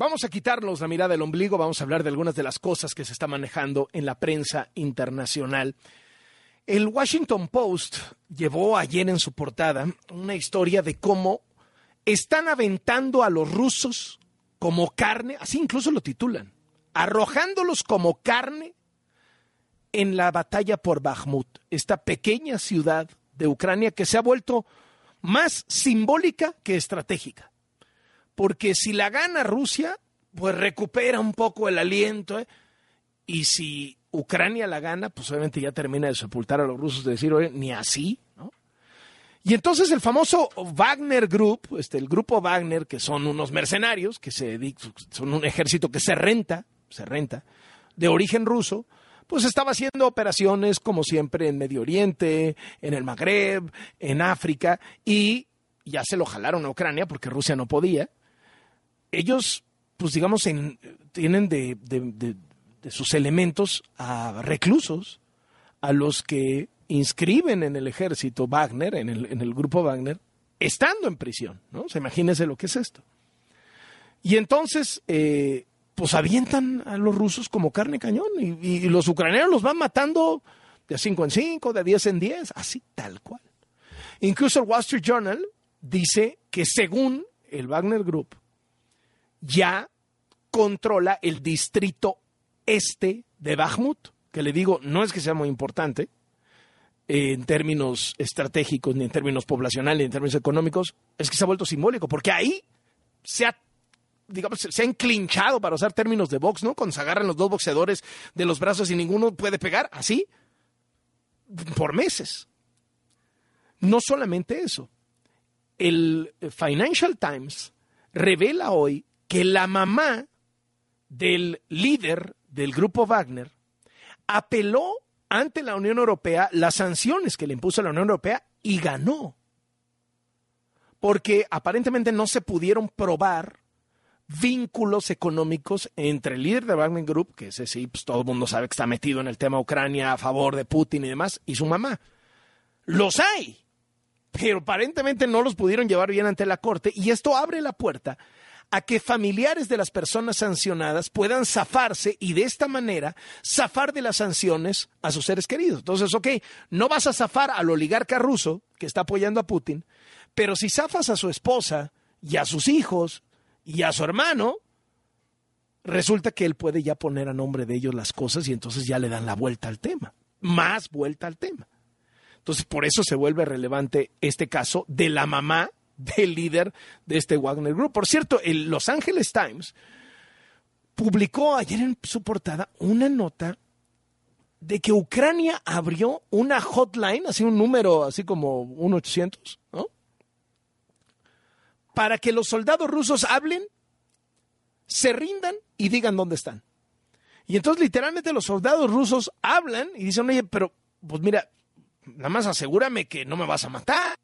Vamos a quitarnos la mirada del ombligo, vamos a hablar de algunas de las cosas que se está manejando en la prensa internacional. El Washington Post llevó ayer en su portada una historia de cómo están aventando a los rusos como carne, así incluso lo titulan, arrojándolos como carne en la batalla por Bakhmut, esta pequeña ciudad de Ucrania que se ha vuelto más simbólica que estratégica. Porque si la gana Rusia, pues recupera un poco el aliento. ¿eh? Y si Ucrania la gana, pues obviamente ya termina de sepultar a los rusos, de decir, oye, ni así, ¿no? Y entonces el famoso Wagner Group, este, el grupo Wagner, que son unos mercenarios, que se, son un ejército que se renta, se renta, de origen ruso, pues estaba haciendo operaciones como siempre en Medio Oriente, en el Magreb, en África, y ya se lo jalaron a Ucrania porque Rusia no podía. Ellos, pues digamos, tienen de, sus elementos a reclusos, a los que inscriben en el ejército Wagner, en el, en grupo Wagner, estando en prisión, ¿no? O sea, imagínense lo que es esto. Y entonces, eh, pues avientan a los rusos como carne cañón y, los ucranianos los van matando de 5 en 5, de 10 en 10, así tal cual. Incluso el Wall Street Journal dice que según el Wagner Group ya controla el distrito este de Bakhmut, que le digo, no es que sea muy importante en términos estratégicos, ni en términos poblacionales, ni en términos económicos, es que se ha vuelto simbólico, porque ahí se ha digamos, se han clinchado, para usar términos de box, ¿no? Cuando se agarran los dos boxeadores de los brazos y ninguno puede pegar, así, por meses. No solamente eso. El Financial Times revela hoy que la mamá del líder del grupo Wagner apeló ante la Unión Europea las sanciones que le impuso la Unión Europea y ganó. Porque aparentemente no se pudieron probar vínculos económicos entre el líder de Wagner Group, que ese sí, pues todo el mundo sabe que está metido en el tema Ucrania a favor de Putin y demás, y su mamá. Los hay, pero aparentemente no los pudieron llevar bien ante la corte y esto abre la puerta a que familiares de las personas sancionadas puedan zafarse y de esta manera zafar de las sanciones a sus seres queridos. Entonces, ok, no vas a zafar al oligarca ruso que está apoyando a Putin, pero si zafas a su esposa y a sus hijos y a su hermano, resulta que él puede ya poner a nombre de ellos las cosas y entonces ya le dan la vuelta al tema, más vuelta al tema. Entonces, por eso se vuelve relevante este caso de la mamá del líder de este Wagner Group. Por cierto, el Los Angeles Times publicó ayer en su portada una nota de que Ucrania abrió una hotline, así un número así como 1-800, ¿no? para que los soldados rusos hablen, se rindan y digan dónde están. Y entonces literalmente los soldados rusos hablan y dicen, oye, pero pues mira, nada más asegúrame que no me vas a matar.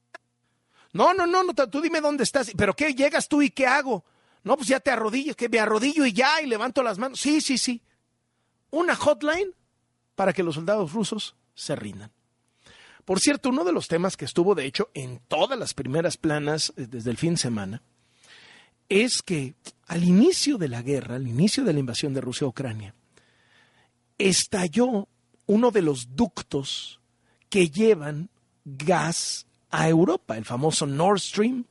No, no, no, no, tú dime dónde estás. ¿Pero qué? ¿Llegas tú y qué hago? No, pues ya te arrodillo, que me arrodillo y ya, y levanto las manos. Sí, sí, sí. Una hotline para que los soldados rusos se rindan. Por cierto, uno de los temas que estuvo, de hecho, en todas las primeras planas eh, desde el fin de semana, es que al inicio de la guerra, al inicio de la invasión de Rusia a Ucrania, estalló uno de los ductos que llevan gas a Europa, el famoso Nord Stream.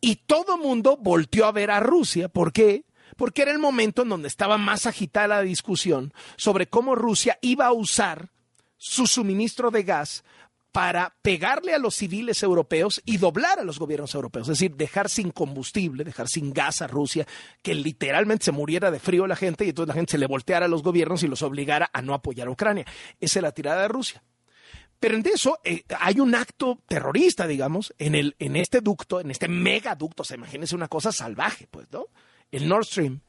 Y todo mundo volteó a ver a Rusia. ¿Por qué? Porque era el momento en donde estaba más agitada la discusión sobre cómo Rusia iba a usar su suministro de gas para pegarle a los civiles europeos y doblar a los gobiernos europeos, es decir, dejar sin combustible, dejar sin gas a Rusia, que literalmente se muriera de frío la gente y entonces la gente se le volteara a los gobiernos y los obligara a no apoyar a Ucrania. Esa es la tirada de Rusia. Pero en eso eh, hay un acto terrorista, digamos, en, el, en este ducto, en este megaducto, se imagínense una cosa salvaje, pues, ¿no? El Nord Stream.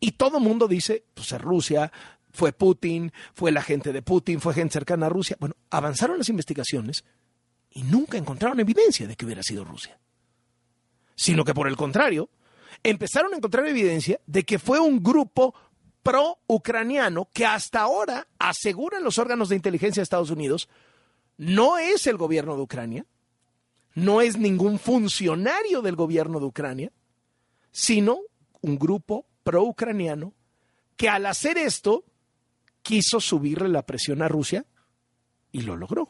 Y todo mundo dice, pues es Rusia, fue Putin, fue la gente de Putin, fue gente cercana a Rusia. Bueno, avanzaron las investigaciones y nunca encontraron evidencia de que hubiera sido Rusia. Sino que por el contrario, empezaron a encontrar evidencia de que fue un grupo pro-ucraniano que hasta ahora, aseguran los órganos de inteligencia de Estados Unidos, no es el gobierno de Ucrania, no es ningún funcionario del gobierno de Ucrania, sino un grupo pro-ucraniano que al hacer esto quiso subirle la presión a Rusia y lo logró.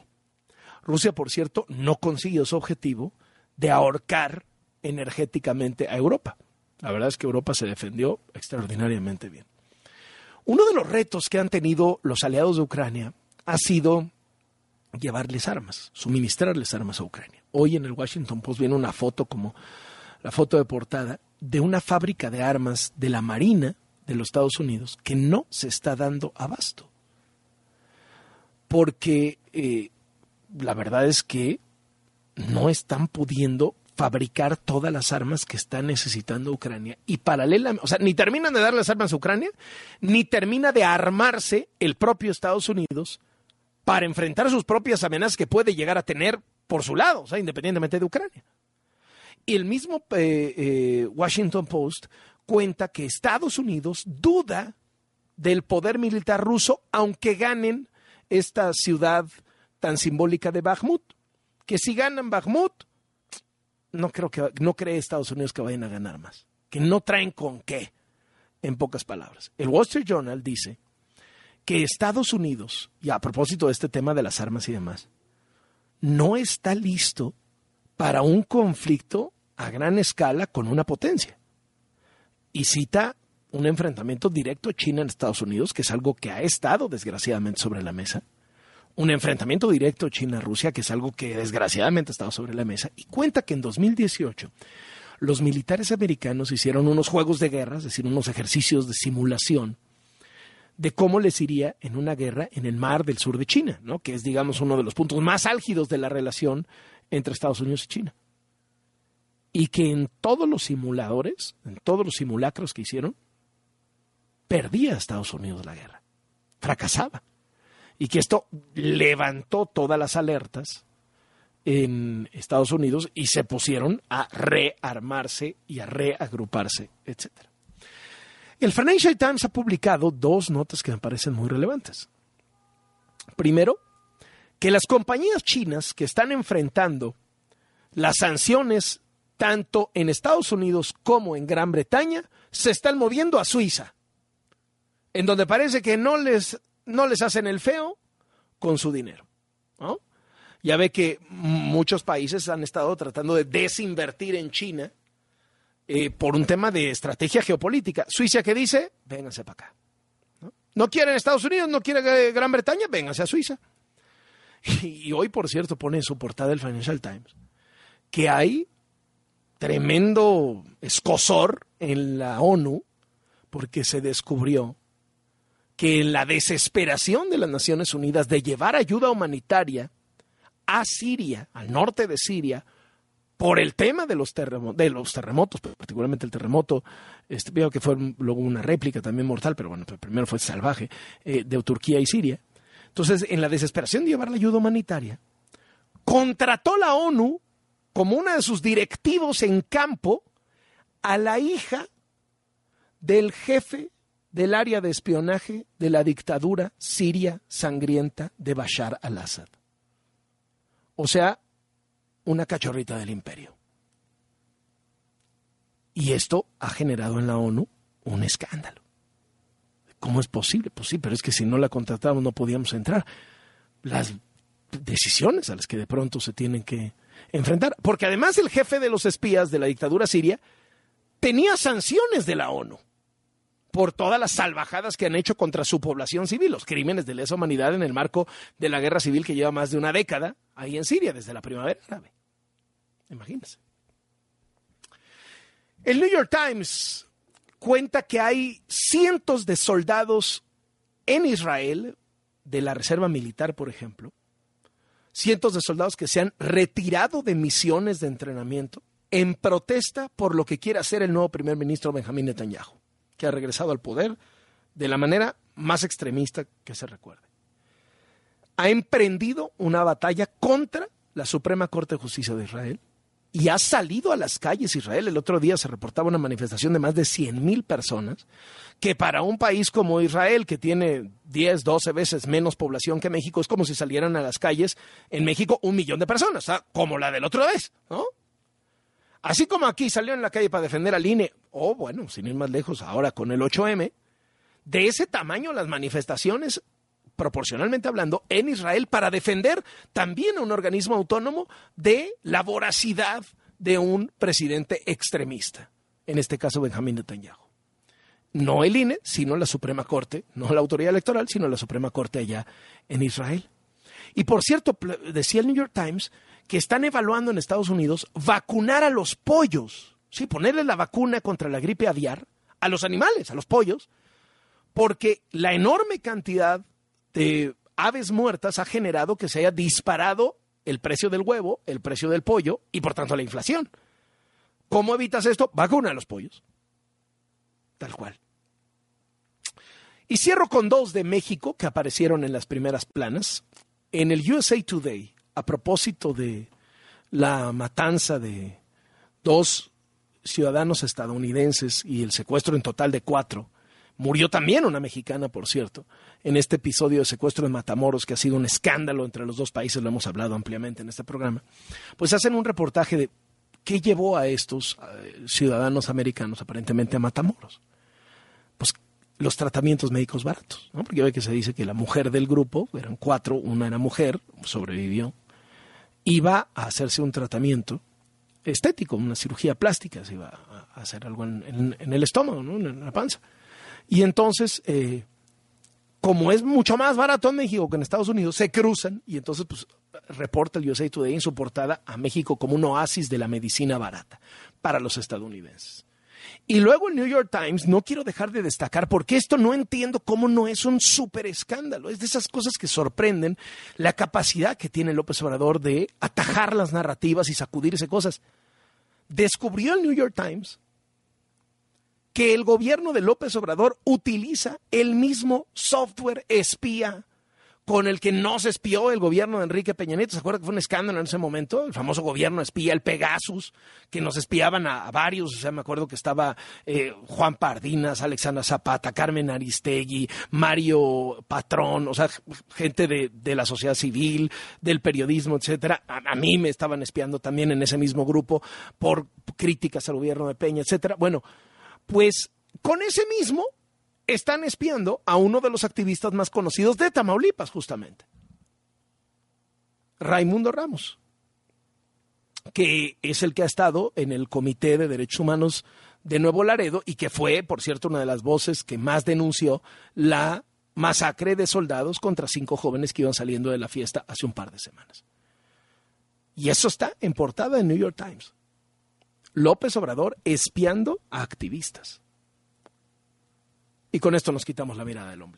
Rusia, por cierto, no consiguió su objetivo de ahorcar energéticamente a Europa. La verdad es que Europa se defendió extraordinariamente bien. Uno de los retos que han tenido los aliados de Ucrania ha sido llevarles armas, suministrarles armas a Ucrania. Hoy en el Washington Post viene una foto como la foto de portada de una fábrica de armas de la Marina de los Estados Unidos que no se está dando abasto. Porque eh, la verdad es que no están pudiendo fabricar todas las armas que está necesitando Ucrania. Y paralelamente, o sea, ni terminan de dar las armas a Ucrania, ni termina de armarse el propio Estados Unidos para enfrentar sus propias amenazas que puede llegar a tener por su lado, sea, independientemente de Ucrania. Y el mismo eh, eh, Washington Post cuenta que Estados Unidos duda del poder militar ruso, aunque ganen esta ciudad tan simbólica de Bakhmut, que si ganan Bakhmut, no creo que no cree Estados Unidos que vayan a ganar más, que no traen con qué, en pocas palabras. El Wall Street Journal dice que Estados Unidos, y a propósito de este tema de las armas y demás, no está listo para un conflicto a gran escala con una potencia. Y cita un enfrentamiento directo China en Estados Unidos, que es algo que ha estado desgraciadamente sobre la mesa un enfrentamiento directo China-Rusia, que es algo que desgraciadamente ha estado sobre la mesa, y cuenta que en 2018 los militares americanos hicieron unos juegos de guerra, es decir, unos ejercicios de simulación de cómo les iría en una guerra en el mar del sur de China, ¿no? que es, digamos, uno de los puntos más álgidos de la relación entre Estados Unidos y China. Y que en todos los simuladores, en todos los simulacros que hicieron, perdía Estados Unidos la guerra, fracasaba y que esto levantó todas las alertas en Estados Unidos y se pusieron a rearmarse y a reagruparse, etc. El Financial Times ha publicado dos notas que me parecen muy relevantes. Primero, que las compañías chinas que están enfrentando las sanciones tanto en Estados Unidos como en Gran Bretaña se están moviendo a Suiza, en donde parece que no les no les hacen el feo con su dinero. Ya ve que muchos países han estado tratando de desinvertir en China eh, por un tema de estrategia geopolítica. Suiza que dice, vénganse para acá. ¿No? ¿No quieren Estados Unidos? ¿No quieren Gran Bretaña? Vénganse a Suiza. Y, hoy, por cierto, pone en su portada el Financial Times que hay tremendo escosor en la ONU porque se descubrió que la desesperación de las Naciones Unidas de llevar ayuda humanitaria a Siria, al norte de Siria, por el tema de los, terremotos, de particularmente el terremoto, este, veo que fue luego una réplica también mortal, pero bueno, primero fue salvaje, eh, de Turquía y Siria. Entonces, en la desesperación de llevar la ayuda humanitaria, contrató la ONU como una de sus directivos en campo a la hija del jefe del área de espionaje de la dictadura siria sangrienta de Bashar al-Assad. O sea, una cachorrita del imperio. Y esto ha generado en la ONU un escándalo. ¿Cómo es posible? Pues sí, pero es que si no la contratamos no podíamos entrar. Las decisiones a las que de pronto se tienen que enfrentar. Porque además el jefe de los espías de la dictadura siria tenía sanciones de la ONU por todas las salvajadas que han hecho contra su población civil, los crímenes de lesa humanidad en el marco de la guerra civil que lleva más de una década ahí en Siria, desde la primavera árabe. Imagínense. El New York Times cuenta que hay cientos de soldados en Israel, de la Reserva Militar, por ejemplo, cientos de soldados que se han retirado de misiones de entrenamiento en protesta por lo que quiere hacer el nuevo primer ministro Benjamín Netanyahu que ha regresado al poder de la manera más extremista que se recuerde. Ha emprendido una batalla contra la Suprema Corte de Justicia de Israel y ha salido a las calles Israel. El otro día se reportaba una manifestación de más de 100 mil personas, que para un país como Israel, que tiene 10, 12 veces menos población que México, es como si salieran a las calles en México un millón de personas, como la del otro vez, ¿no? Así como aquí salió en la calle para defender al INE, o bueno, sin ir más lejos, ahora con el 8M, de ese tamaño las manifestaciones, proporcionalmente hablando, en Israel para defender también a un organismo autónomo de la voracidad de un presidente extremista, en este caso Benjamín Netanyahu. No el INE, sino la Suprema Corte, no la autoridad electoral, sino la Suprema Corte allá en Israel. Y por cierto, decía el New York Times que están evaluando en Estados Unidos vacunar a los pollos, sí, ponerle la vacuna contra la gripe aviar a los animales, a los pollos, porque la enorme cantidad de aves muertas ha generado que se haya disparado el precio del huevo, el precio del pollo y por tanto la inflación. ¿Cómo evitas esto? Vacuna a los pollos. Tal cual. Y cierro con dos de México que aparecieron en las primeras planas. En el USA Today a propósito de la matanza de dos ciudadanos estadounidenses y el secuestro en total de cuatro. Murió también una mexicana, por cierto, en este episodio de secuestro de Matamoros, que ha sido un escándalo entre los dos países, lo hemos hablado ampliamente en este programa. Pues hacen un reportaje de qué llevó a estos eh, ciudadanos americanos aparentemente a Matamoros. Pues los tratamientos médicos baratos, ¿no? porque ve que se dice que la mujer del grupo, eran cuatro, una era mujer, sobrevivió, iba a hacerse un tratamiento estético, una cirugía plástica, se iba a hacer algo en, el estómago, ¿no? en la panza. Y entonces, eh, como es mucho más barato en México que en Estados Unidos, se cruzan y entonces pues, reporta el USA Today en su portada a México como un oasis de la medicina barata para los estadounidenses. Y luego el New York Times, no quiero dejar de destacar, porque esto no entiendo cómo no es un súper escándalo. Es de esas cosas que sorprenden la capacidad que tiene López Obrador de atajar las narrativas y sacudirse cosas. Descubrió el New York Times que el gobierno de López Obrador utiliza el mismo software espía con el que no se espió el gobierno de Enrique Peña Nieto. ¿Se acuerda que fue un escándalo en ese momento? El famoso gobierno espía, el Pegasus, que nos espiaban a, varios. O sea, me acuerdo que estaba eh, Juan Pardinas, Alexandra Zapata, Carmen Aristegui, Mario Patrón, o sea, gente de, la sociedad civil, del periodismo, etcétera. A, a, mí me estaban espiando también en ese mismo grupo por críticas al gobierno de Peña, etcétera. Bueno, pues con ese mismo están espiando a uno de los activistas más conocidos de Tamaulipas, justamente. Raimundo Ramos, que es el que ha estado en el Comité de Derechos Humanos de Nuevo Laredo y que fue, por cierto, una de las voces que más denunció la masacre de soldados contra cinco jóvenes que iban saliendo de la fiesta hace un par de semanas. Y eso está en portada en New York Times. López Obrador espiando a activistas. Y con esto nos quitamos la mirada del ombligo.